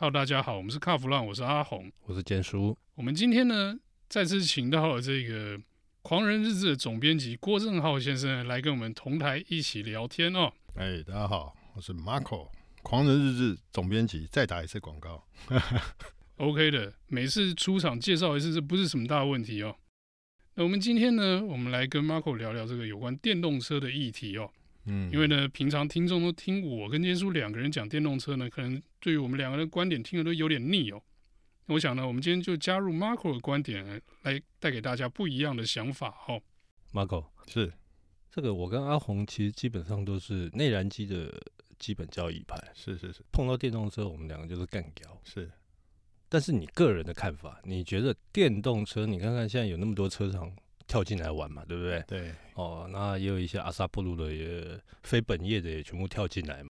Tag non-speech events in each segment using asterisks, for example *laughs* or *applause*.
Hello，大家好，我们是卡弗浪，我是阿红，我是坚叔。我们今天呢，再次请到了这个《狂人日志》的总编辑郭正浩先生来跟我们同台一起聊天哦。哎，大家好，我是 Marco，《狂人日志》总编辑。再打一次广告，*laughs* OK 的，每次出场介绍一次，这不是什么大问题哦。那我们今天呢，我们来跟 Marco 聊聊这个有关电动车的议题哦。嗯，因为呢，平常听众都听我跟坚叔两个人讲电动车呢，可能对于我们两个人的观点听的都有点腻哦。我想呢，我们今天就加入 Marco 的观点来带给大家不一样的想法哦。Marco 是这个，我跟阿红其实基本上都是内燃机的基本交易派，是是是。碰到电动车，我们两个就是干掉。是，但是你个人的看法，你觉得电动车？你看看现在有那么多车厂跳进来玩嘛，对不对？对。哦，那也有一些阿萨布鲁的也非本业的也全部跳进来嘛。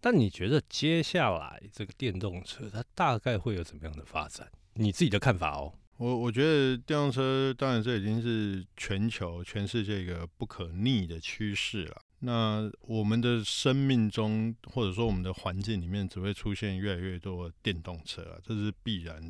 但你觉得接下来这个电动车它大概会有怎么样的发展？你自己的看法哦。我我觉得电动车当然这已经是全球、全世界一个不可逆的趋势了。那我们的生命中，或者说我们的环境里面，只会出现越来越多电动车啊，这是必然。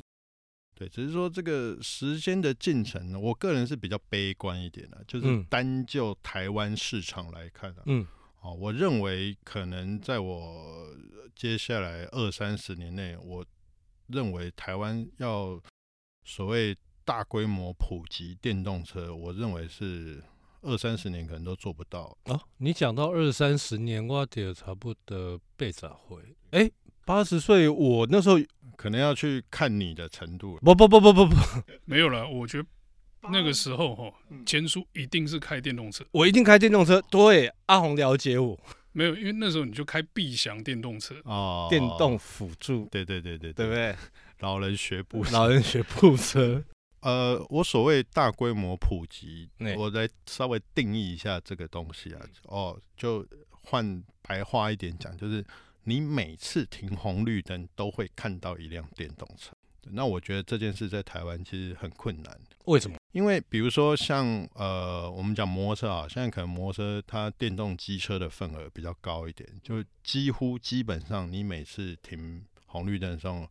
对，只是说这个时间的进程呢，我个人是比较悲观一点的，就是单就台湾市场来看啊，嗯，哦，我认为可能在我接下来二三十年内，我认为台湾要所谓大规模普及电动车，我认为是二三十年可能都做不到。哦，你讲到二三十年，我得差不多被咋会？哎。八十岁，我那时候可能要去看你的程度。不不不不不不，*laughs* 没有了。我觉得那个时候哈，坚叔一定是开电动车，我一定开电动车。对，阿红了解我。没有，因为那时候你就开必翔电动车哦，电动辅助。对对对对，对不对？老人学步，*laughs* 老人学步车。呃，我所谓大规模普及，我来稍微定义一下这个东西啊。哦，就换白话一点讲，就是。你每次停红绿灯都会看到一辆电动车，那我觉得这件事在台湾其实很困难。为什么？因为比如说像呃，我们讲摩托车啊，现在可能摩托车它电动机车的份额比较高一点，就几乎基本上你每次停红绿灯的时候，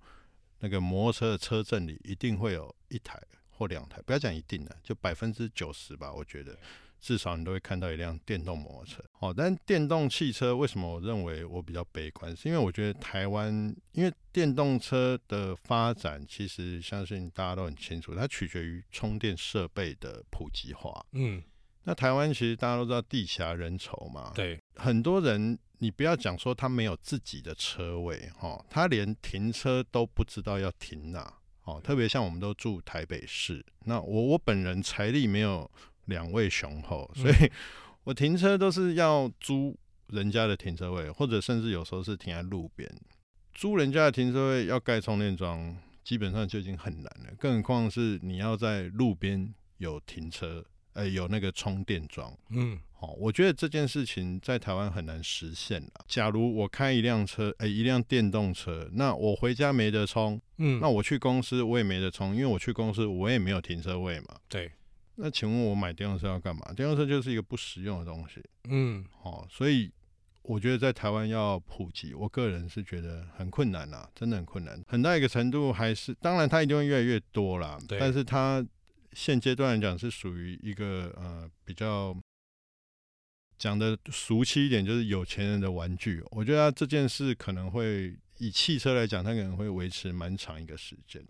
那个摩托车的车阵里一定会有一台或两台，不要讲一定的，就百分之九十吧，我觉得。至少你都会看到一辆电动摩托车，哦，但电动汽车为什么我认为我比较悲观？是因为我觉得台湾，因为电动车的发展，其实相信大家都很清楚，它取决于充电设备的普及化。嗯，那台湾其实大家都知道地狭人稠嘛，对，很多人你不要讲说他没有自己的车位，哦，他连停车都不知道要停哪，哦，特别像我们都住台北市，那我我本人财力没有。两位雄厚，所以我停车都是要租人家的停车位，或者甚至有时候是停在路边。租人家的停车位要盖充电桩，基本上就已经很难了，更何况是你要在路边有停车，呃，有那个充电桩。嗯，好，我觉得这件事情在台湾很难实现了。假如我开一辆车，诶，一辆电动车，那我回家没得充，嗯，那我去公司我也没得充，因为我去公司我也没有停车位嘛。对。那请问我买电动车要干嘛？电动车就是一个不实用的东西。嗯，好，所以我觉得在台湾要普及，我个人是觉得很困难呐，真的很困难。很大一个程度还是，当然它一定会越来越多啦。对。但是它现阶段来讲是属于一个呃比较讲的俗气一点，就是有钱人的玩具。我觉得这件事可能会以汽车来讲，它可能会维持蛮长一个时间，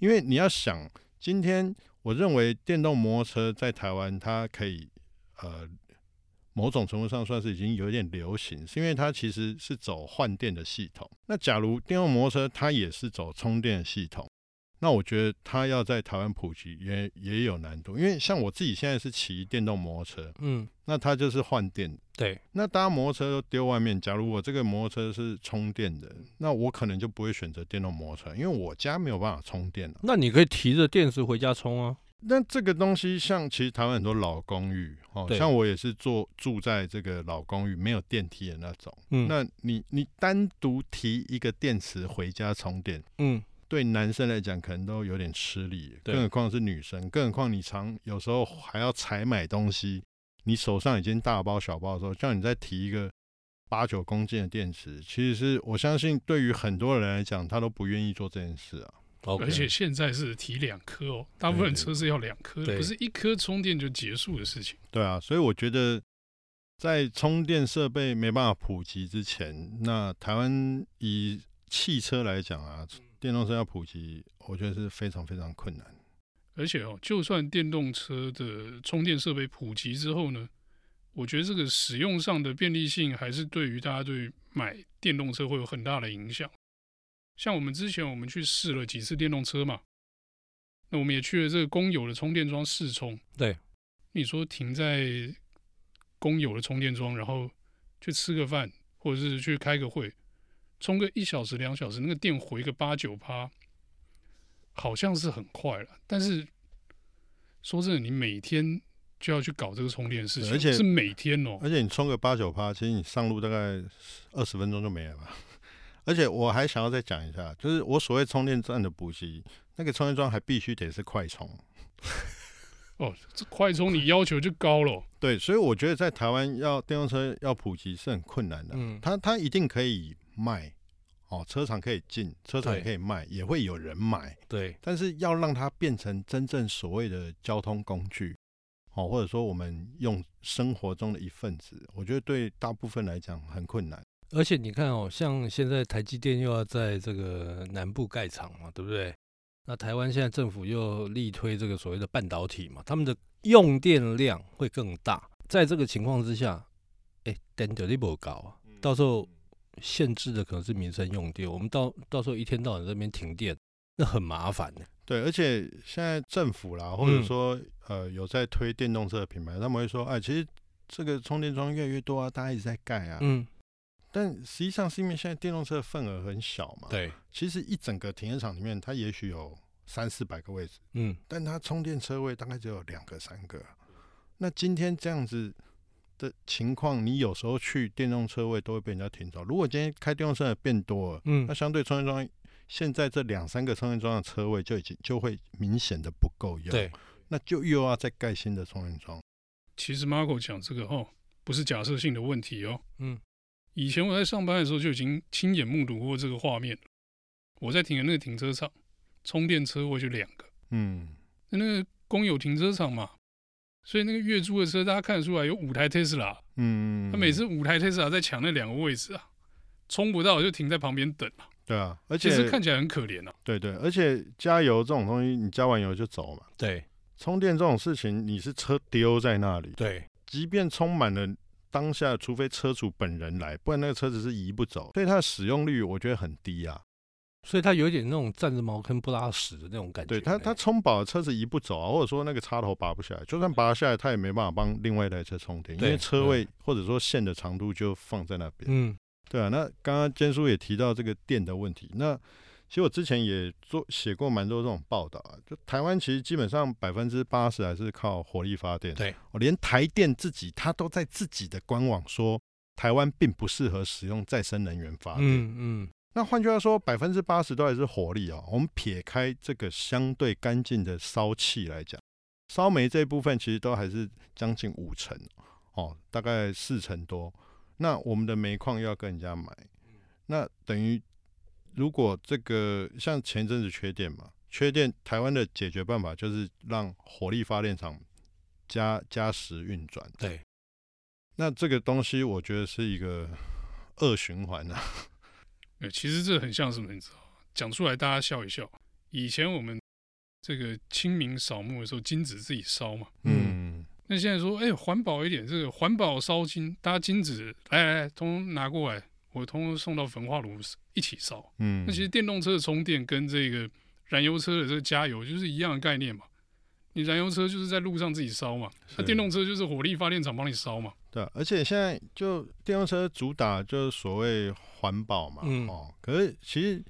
因为你要想今天。我认为电动摩托车在台湾，它可以呃某种程度上算是已经有点流行，是因为它其实是走换电的系统。那假如电动摩托车它也是走充电系统。那我觉得它要在台湾普及也也有难度，因为像我自己现在是骑电动摩托车，嗯，那它就是换电，对。那大家摩托车都丢外面，假如我这个摩托车是充电的，那我可能就不会选择电动摩托车，因为我家没有办法充电了。那你可以提着电池回家充啊。那这个东西像其实台湾很多老公寓，哦，像我也是住住在这个老公寓，没有电梯的那种。嗯，那你你单独提一个电池回家充电，嗯。对男生来讲，可能都有点吃力，更何况是女生，更何况你常有时候还要采买东西，你手上已经大包小包的时候，叫你再提一个八九公斤的电池，其实是我相信对于很多人来讲，他都不愿意做这件事啊。Okay. 而且现在是提两颗哦，大部分车是要两颗，不是一颗充电就结束的事情。对啊，所以我觉得在充电设备没办法普及之前，那台湾以汽车来讲啊，电动车要普及，我觉得是非常非常困难。而且哦，就算电动车的充电设备普及之后呢，我觉得这个使用上的便利性还是对于大家对买电动车会有很大的影响。像我们之前我们去试了几次电动车嘛，那我们也去了这个公有的充电桩试充。对，你说停在公有的充电桩，然后去吃个饭，或者是去开个会，充个一小时两小时，那个电回个八九趴。好像是很快了，但是说真的，你每天就要去搞这个充电事情，而且是每天哦。而且你充个八九趴，其实你上路大概二十分钟就没了吧。*laughs* 而且我还想要再讲一下，就是我所谓充电站的补给，那个充电桩还必须得是快充。哦，这快充你要求就高了。对，所以我觉得在台湾要电动车要普及是很困难的。嗯，它它一定可以卖。哦，车厂可以进，车厂也可以卖，也会有人买。对，但是要让它变成真正所谓的交通工具，哦，或者说我们用生活中的一份子，我觉得对大部分来讲很困难。而且你看哦，像现在台积电又要在这个南部盖厂嘛，对不对？那台湾现在政府又力推这个所谓的半导体嘛，他们的用电量会更大。在这个情况之下，哎，电就不高啊，到时候。限制的可能是民生用电，我们到到时候一天到晚在这边停电，那很麻烦的。对，而且现在政府啦，或者说、嗯、呃有在推电动车的品牌，他们会说，哎，其实这个充电桩越来越多啊，大家一直在盖啊。嗯。但实际上是因为现在电动车的份额很小嘛。对。其实一整个停车场里面，它也许有三四百个位置。嗯。但它充电车位大概只有两个三个。那今天这样子。的情况，你有时候去电动车位都会被人家停走。如果今天开电动车的变多了，嗯，那相对充电桩，现在这两三个充电桩的车位就已经就会明显的不够用，对，那就又要再盖新的充电桩。其实 Marco 讲这个哦，不是假设性的问题哦，嗯，以前我在上班的时候就已经亲眼目睹过这个画面。我在停的那个停车场，充电车位就两个，嗯，那个公有停车场嘛。所以那个月租的车，大家看得出来有五台 Tesla，。嗯，他每次五台 Tesla 在抢那两个位置啊，充不到就停在旁边等啊。对啊，而且其实看起来很可怜啊。对，对对，而且加油这种东西，你加完油就走嘛。对，充电这种事情，你是车丢在那里。对，即便充满了，当下除非车主本人来，不然那个车子是移不走。所以它的使用率我觉得很低啊。所以它有点那种站着茅坑不拉屎的那种感觉。对它，它充饱了车子移不走啊，或者说那个插头拔不下来，就算拔下来，它也没办法帮另外一台车充电，因为车位或者说线的长度就放在那边。嗯，对啊。那刚刚坚叔也提到这个电的问题，那其实我之前也做写过蛮多这种报道啊。就台湾其实基本上百分之八十还是靠火力发电。对，我连台电自己，他都在自己的官网说，台湾并不适合使用再生能源发电。嗯嗯。那换句话说，百分之八十都还是火力哦。我们撇开这个相对干净的烧气来讲，烧煤这一部分其实都还是将近五成哦，大概四成多。那我们的煤矿要跟人家买，那等于如果这个像前阵子缺电嘛，缺电，台湾的解决办法就是让火力发电厂加加时运转。对，那这个东西我觉得是一个恶循环啊。呃，其实这很像什么？你知道讲出来大家笑一笑。以前我们这个清明扫墓的时候，金纸自己烧嘛。嗯。那现在说，哎，环保一点，这个环保烧金，大家金纸来来来，通通拿过来，我通通送到焚化炉一起烧。嗯。那其实电动车的充电跟这个燃油车的这个加油就是一样的概念嘛。你燃油车就是在路上自己烧嘛，那电动车就是火力发电厂帮你烧嘛。对，而且现在就电动车主打就是所谓环保嘛，嗯、哦，可是其实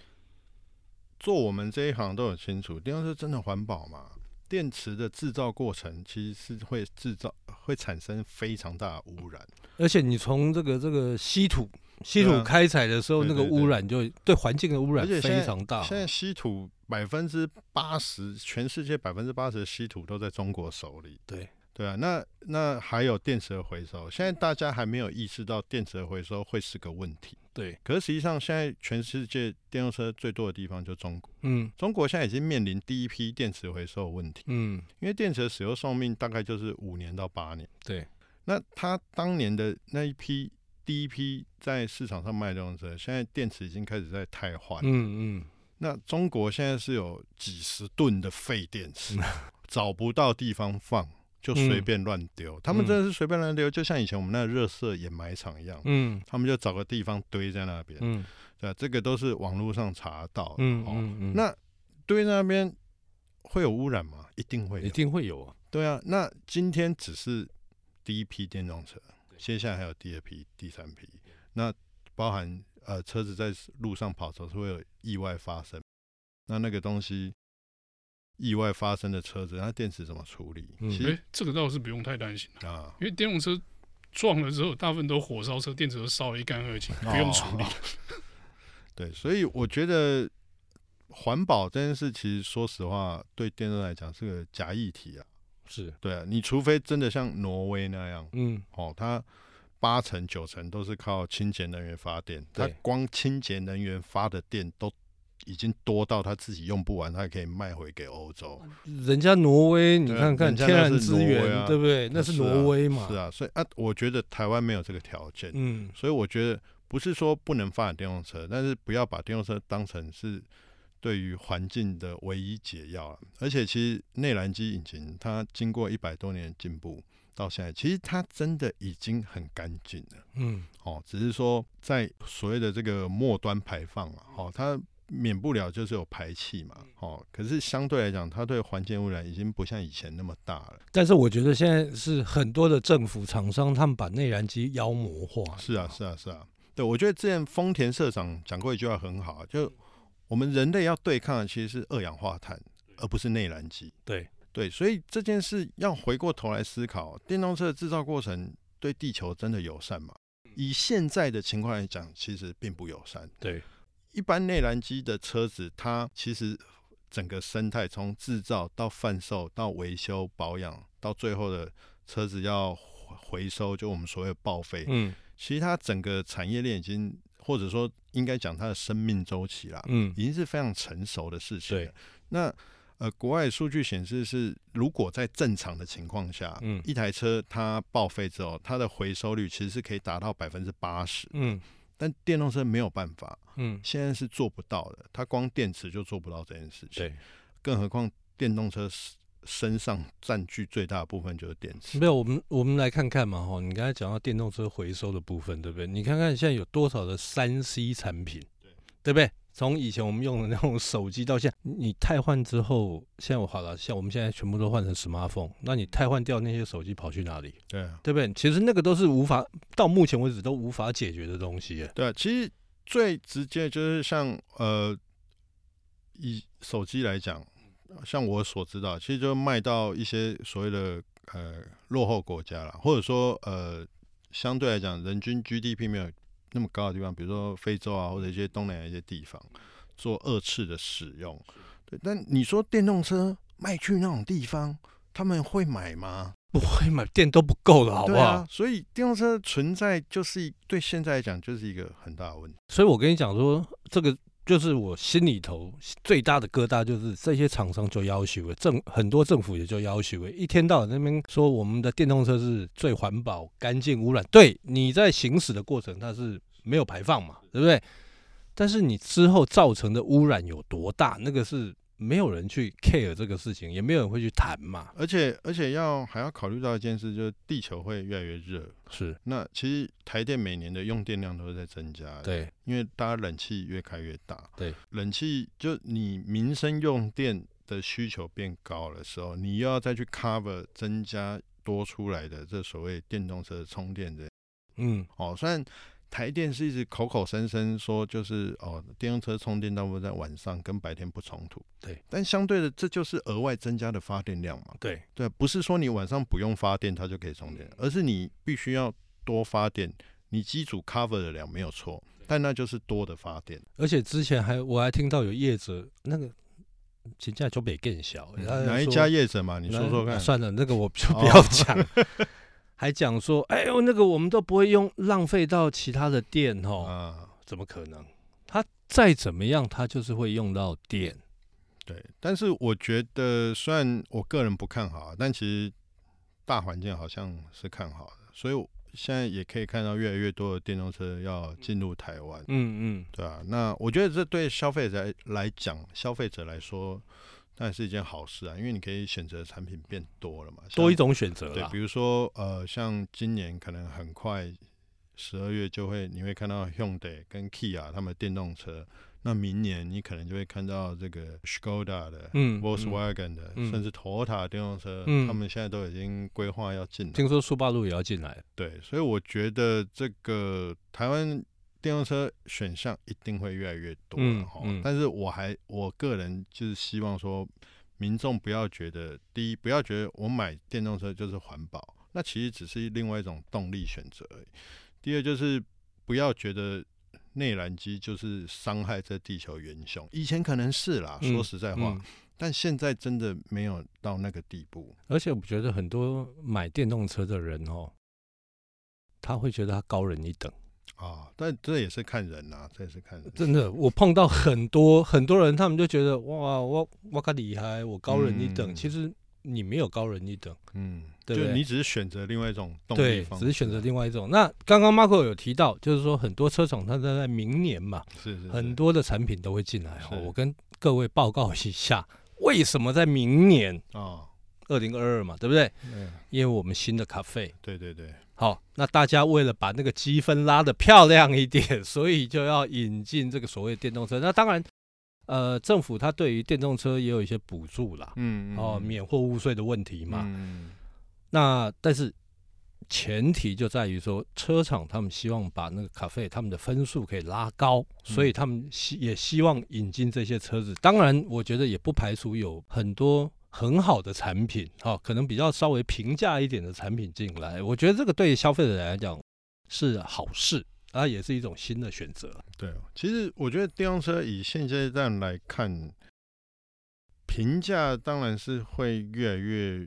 做我们这一行都很清楚，电动车真的环保嘛？电池的制造过程其实是会制造会产生非常大的污染，而且你从这个这个稀土稀土开采的时候，那个污染就对环境的污染非常大。现在稀土百分之八十，全世界百分之八十的稀土都在中国手里。对。对啊，那那还有电池的回收，现在大家还没有意识到电池的回收会是个问题。对，可是实际上现在全世界电动车最多的地方就中国。嗯，中国现在已经面临第一批电池回收的问题。嗯，因为电池的使用寿命大概就是五年到八年。对，那他当年的那一批第一批在市场上卖电动车，现在电池已经开始在汰换。嗯嗯，那中国现在是有几十吨的废电池。*laughs* 找不到地方放，就随便乱丢。嗯、他们真的是随便乱丢，就像以前我们那个热色掩埋场一样。嗯，他们就找个地方堆在那边。嗯，对，这个都是网络上查到的。嗯嗯嗯。那堆在那边会有污染吗？一定会，一定会有啊。对啊，那今天只是第一批电动车，接下来还有第二批、第三批。那包含呃车子在路上跑的时候是会有意外发生，那那个东西。意外发生的车子，它电池怎么处理？嗯、其实、欸、这个倒是不用太担心啊，因为电动车撞了之后，大部分都火烧车，电池都烧得一干二净，不用处理。哦、*laughs* 对，所以我觉得环保这件事，其实说实话，对电动来讲是个假议题啊。是对啊，你除非真的像挪威那样，嗯，哦，它八成九成都是靠清洁能源发电，它光清洁能源发的电都。已经多到他自己用不完，他还可以卖回给欧洲。人家挪威，你看看天然资源，啊、对不对？那是挪威嘛？是啊，所以啊，我觉得台湾没有这个条件。嗯，所以我觉得不是说不能发展电动车，但是不要把电动车当成是对于环境的唯一解药。而且其实内燃机引擎它经过一百多年的进步，到现在其实它真的已经很干净了。嗯，哦，只是说在所谓的这个末端排放啊，哦，它。免不了就是有排气嘛，哦，可是相对来讲，它对环境污染已经不像以前那么大了。但是我觉得现在是很多的政府厂商，他们把内燃机妖魔化。是啊，是啊，是啊。对，我觉得之前丰田社长讲过一句话很好，就我们人类要对抗的其实是二氧化碳，而不是内燃机。对对，所以这件事要回过头来思考，电动车的制造过程对地球真的友善吗？以现在的情况来讲，其实并不友善。对。一般内燃机的车子，它其实整个生态从制造到贩售到维修保养，到最后的车子要回收，就我们所谓报废。嗯，其实它整个产业链已经，或者说应该讲它的生命周期啦，嗯，已经是非常成熟的事情。对，那呃，国外数据显示是，如果在正常的情况下，嗯，一台车它报废之后，它的回收率其实是可以达到百分之八十。嗯。但电动车没有办法，嗯，现在是做不到的。它光电池就做不到这件事情，对，更何况电动车身上占据最大的部分就是电池。没有，我们我们来看看嘛，哈，你刚才讲到电动车回收的部分，对不对？你看看现在有多少的三 C 产品，对，对不对？从以前我们用的那种手机到现在，你汰换之后，现在我好了，像我们现在全部都换成 smartphone，那你汰换掉那些手机跑去哪里？对啊，对不对？其实那个都是无法到目前为止都无法解决的东西。对啊，其实最直接就是像呃，以手机来讲，像我所知道，其实就卖到一些所谓的呃落后国家了，或者说呃相对来讲人均 GDP 没有。那么高的地方，比如说非洲啊，或者一些东南亚一些地方，做二次的使用。对，但你说电动车卖去那种地方，他们会买吗？不会买，电都不够了，好不好？啊、所以电动车存在就是对现在来讲就是一个很大的问题。所以我跟你讲说，这个。就是我心里头最大的疙瘩，就是这些厂商就要求，政很多政府也就要求，一天到晚那边说我们的电动车是最环保、干净、污染。对，你在行驶的过程它是没有排放嘛，对不对？但是你之后造成的污染有多大，那个是。没有人去 care 这个事情，也没有人会去谈嘛。而且而且要还要考虑到一件事，就是地球会越来越热。是。那其实台电每年的用电量都是在增加。对。因为大家冷气越开越大。对。冷气就你民生用电的需求变高的时候，你又要再去 cover 增加多出来的这所谓电动车充电的。嗯。哦，虽然。台电是一直口口声声说，就是哦，电动车充电大部分在晚上，跟白天不冲突。对，但相对的，这就是额外增加的发电量嘛。对，对，不是说你晚上不用发电，它就可以充电，而是你必须要多发电，你机组 cover 的了没有错，但那就是多的发电。而且之前还我还听到有业者那个评价就没更小。哪一家业者嘛？你说说看。算了，那个我就不要讲。哦、*laughs* 还讲说，哎呦，那个我们都不会用，浪费到其他的电哦。啊，怎么可能？它再怎么样，它就是会用到电。对，但是我觉得，虽然我个人不看好，但其实大环境好像是看好的，所以现在也可以看到越来越多的电动车要进入台湾。嗯嗯，对啊。那我觉得这对消费者来讲，消费者来说，当然是一件好事啊，因为你可以选择的产品变多了嘛，多一种选择。对，比如说呃，像今年可能很快十二月就会，你会看到 Hyundai 跟 Kia 他们的电动车。那明年你可能就会看到这个 Skoda 的、嗯、Volkswagen 的，嗯、甚至 Toyota 电动车，嗯、他们现在都已经规划要进来。听说速霸路也要进来。对，所以我觉得这个台湾电动车选项一定会越来越多。嗯嗯、但是我还我个人就是希望说，民众不要觉得，第一不要觉得我买电动车就是环保，那其实只是另外一种动力选择而已。第二就是不要觉得。内燃机就是伤害这地球元凶，以前可能是啦，说实在话，嗯嗯、但现在真的没有到那个地步。而且我觉得很多买电动车的人哦，他会觉得他高人一等啊，但这也是看人呐、啊，这也是看人。真的，我碰到很多很多人，他们就觉得哇，我我可厉害，我高人一等。嗯、其实。你没有高人一等，嗯，对，对，你只是选择另外一种动力方式，对，只是选择另外一种。那刚刚 Marco 有提到，就是说很多车厂它在在明年嘛，是，是是，很多的产品都会进来。是我跟各位报告一下，为什么在明年啊，二零二二嘛，对不对？嗯，因为我们新的咖啡，对对对。好，那大家为了把那个积分拉得漂亮一点，*laughs* 所以就要引进这个所谓电动车。那当然。呃，政府它对于电动车也有一些补助啦，嗯，嗯哦，免货物税的问题嘛，嗯，那但是前提就在于说，车厂他们希望把那个咖啡他们的分数可以拉高，所以他们希也希望引进这些车子。当然，我觉得也不排除有很多很好的产品，哦，可能比较稍微平价一点的产品进来。我觉得这个对消费者来讲是好事。啊也是一种新的选择。对，其实我觉得电动车以现阶段来看，平价当然是会越来越，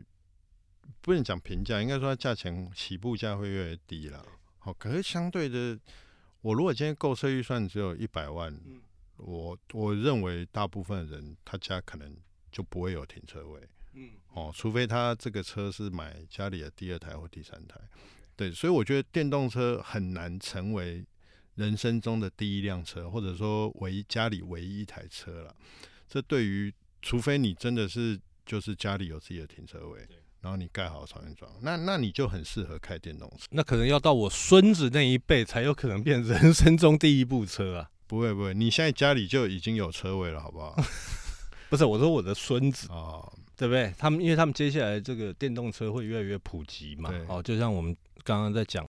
不能讲平价，应该说它价钱起步价会越来越低了。好，可是相对的，我如果今天购车预算只有一百万，我我认为大部分人他家可能就不会有停车位。嗯，哦，除非他这个车是买家里的第二台或第三台。对，所以我觉得电动车很难成为人生中的第一辆车，或者说唯一家里唯一一台车了。这对于除非你真的是就是家里有自己的停车位，然后你盖好充电桩，那那你就很适合开电动车。那可能要到我孙子那一辈才有可能变人生中第一部车啊！不会不会，你现在家里就已经有车位了，好不好？不是，我说我的孙子啊，哦、对不对？他们因为他们接下来这个电动车会越来越普及嘛，哦，就像我们。刚刚在讲，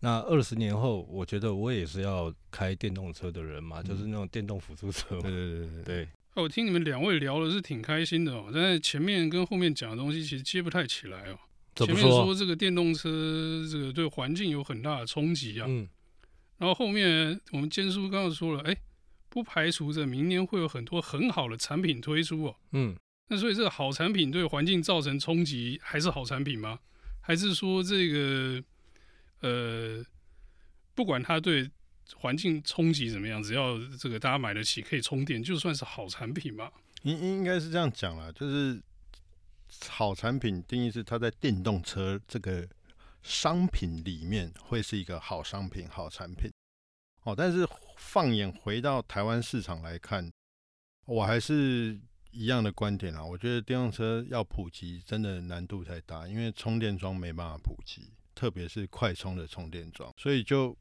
那二十年后，我觉得我也是要开电动车的人嘛，嗯、就是那种电动辅助车嘛。对对对对，对。我听你们两位聊的是挺开心的哦，但是前面跟后面讲的东西其实接不太起来哦。前面说这个电动车这个对环境有很大的冲击啊，嗯。然后后面我们坚叔刚刚说了，哎，不排除着明年会有很多很好的产品推出哦。嗯。那所以这个好产品对环境造成冲击，还是好产品吗？还是说这个，呃，不管它对环境冲击怎么样，只要这个大家买得起，可以充电，就算是好产品嘛？应应该是这样讲啦，就是好产品定义是它在电动车这个商品里面会是一个好商品、好产品。哦，但是放眼回到台湾市场来看，我还是。一样的观点啊，我觉得电动车要普及真的难度太大，因为充电桩没办法普及，特别是快充的充电桩，所以就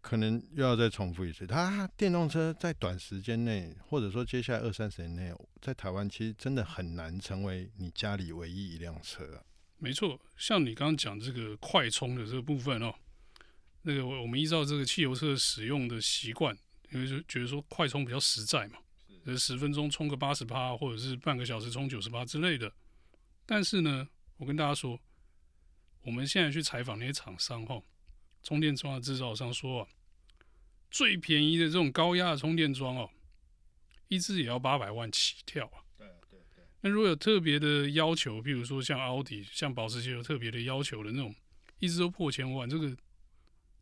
可能又要再重复一次。它电动车在短时间内，或者说接下来二三十年内，在台湾其实真的很难成为你家里唯一一辆车。没错，像你刚刚讲这个快充的这个部分哦，那个我们依照这个汽油车使用的习惯，因为就觉得说快充比较实在嘛。十分钟充个八十趴，或者是半个小时充九十趴之类的。但是呢，我跟大家说，我们现在去采访那些厂商哈，充电桩的制造商说啊，最便宜的这种高压的充电桩哦，一支也要八百万起跳啊。对，那如果有特别的要求，比如说像奥迪、像保时捷有特别的要求的那种，一直都破千万，这个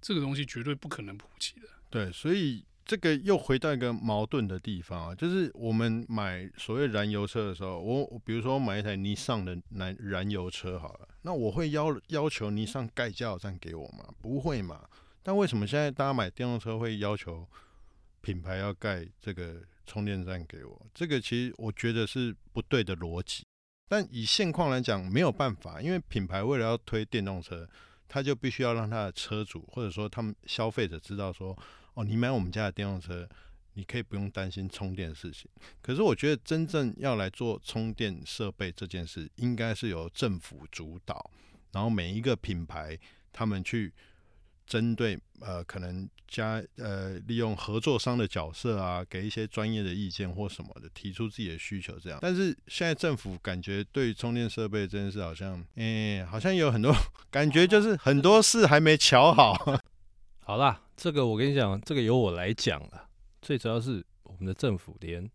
这个东西绝对不可能普及的。对，所以这个又回到一个矛盾的地方啊，就是我们买所谓燃油车的时候，我比如说买一台尼桑的燃燃油车好了，那我会要要求尼桑盖加油站给我吗？不会嘛。但为什么现在大家买电动车会要求品牌要盖这个？充电站给我，这个其实我觉得是不对的逻辑。但以现况来讲，没有办法，因为品牌为了要推电动车，他就必须要让他的车主或者说他们消费者知道说，哦，你买我们家的电动车，你可以不用担心充电的事情。可是我觉得真正要来做充电设备这件事，应该是由政府主导，然后每一个品牌他们去。针对呃，可能加呃，利用合作商的角色啊，给一些专业的意见或什么的，提出自己的需求这样。但是现在政府感觉对充电设备这件事好像，哎，好像有很多感觉，就是很多事还没瞧好。*laughs* 好啦，这个我跟你讲，这个由我来讲了。最主要是我们的政府连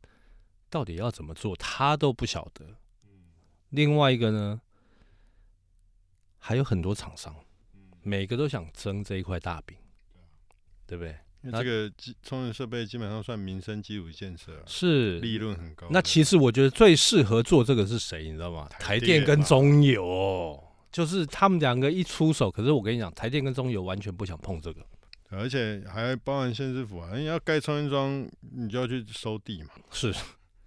到底要怎么做，他都不晓得。另外一个呢，还有很多厂商。每个都想争这一块大饼，对不对？因为这个充电设备基本上算民生基础建设，是利润很高。那其实我觉得最适合做这个是谁？你知道吗？台电跟中油，就是他们两个一出手。可是我跟你讲，台电跟中油完全不想碰这个，而且还包含县市府啊，你要盖充电桩，你就要去收地嘛。是，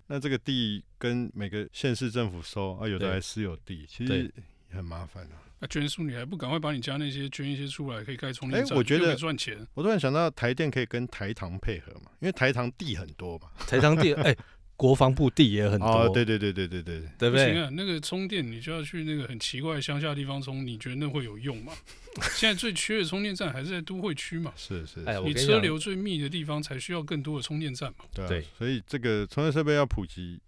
那这个地跟每个县市政府收啊，有的还私有地，其实也很麻烦的。那捐书你还不赶快把你家那些捐一些出来，可以盖充电站，我觉得赚钱。我突然想到台电可以跟台糖配合嘛，因为台糖地很多嘛，台糖地 *laughs* 哎、欸，国防部地也很多。哦，对对对对对对，对不对？不行啊，那个充电你就要去那个很奇怪的乡下地方充，你觉得那会有用吗？现在最缺的充电站还是在都会区嘛。*laughs* 是是，你车流最密的地方才需要更多的充电站嘛。对，对，所以这个充电设备要普及。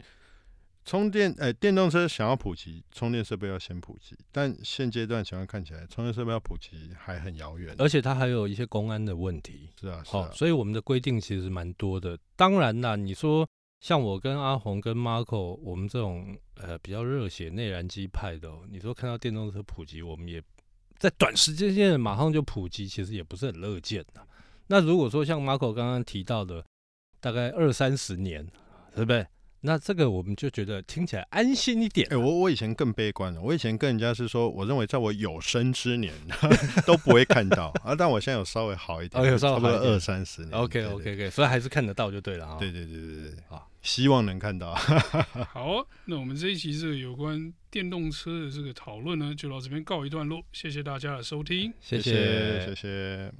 充电，哎、欸，电动车想要普及，充电设备要先普及。但现阶段情况看起来，充电设备要普及还很遥远，而且它还有一些公安的问题。是啊，好、啊，所以我们的规定其实蛮多的。当然啦，你说像我跟阿红跟 Marco，我们这种呃比较热血内燃机派的，你说看到电动车普及，我们也在短时间内马上就普及，其实也不是很乐见的。那如果说像 Marco 刚刚提到的，大概二三十年，对不对？那这个我们就觉得听起来安心一点。哎、欸，我我以前更悲观了，我以前跟人家是说，我认为在我有生之年 *laughs* 都不会看到啊，但我现在有稍微好一点，有稍微好二三十年。OK OK OK，所以还是看得到就对了啊。对对对对对，啊，希望能看到。*laughs* 好，那我们这一期这个有关电动车的这个讨论呢，就到这边告一段落，谢谢大家的收听，谢谢谢谢。谢谢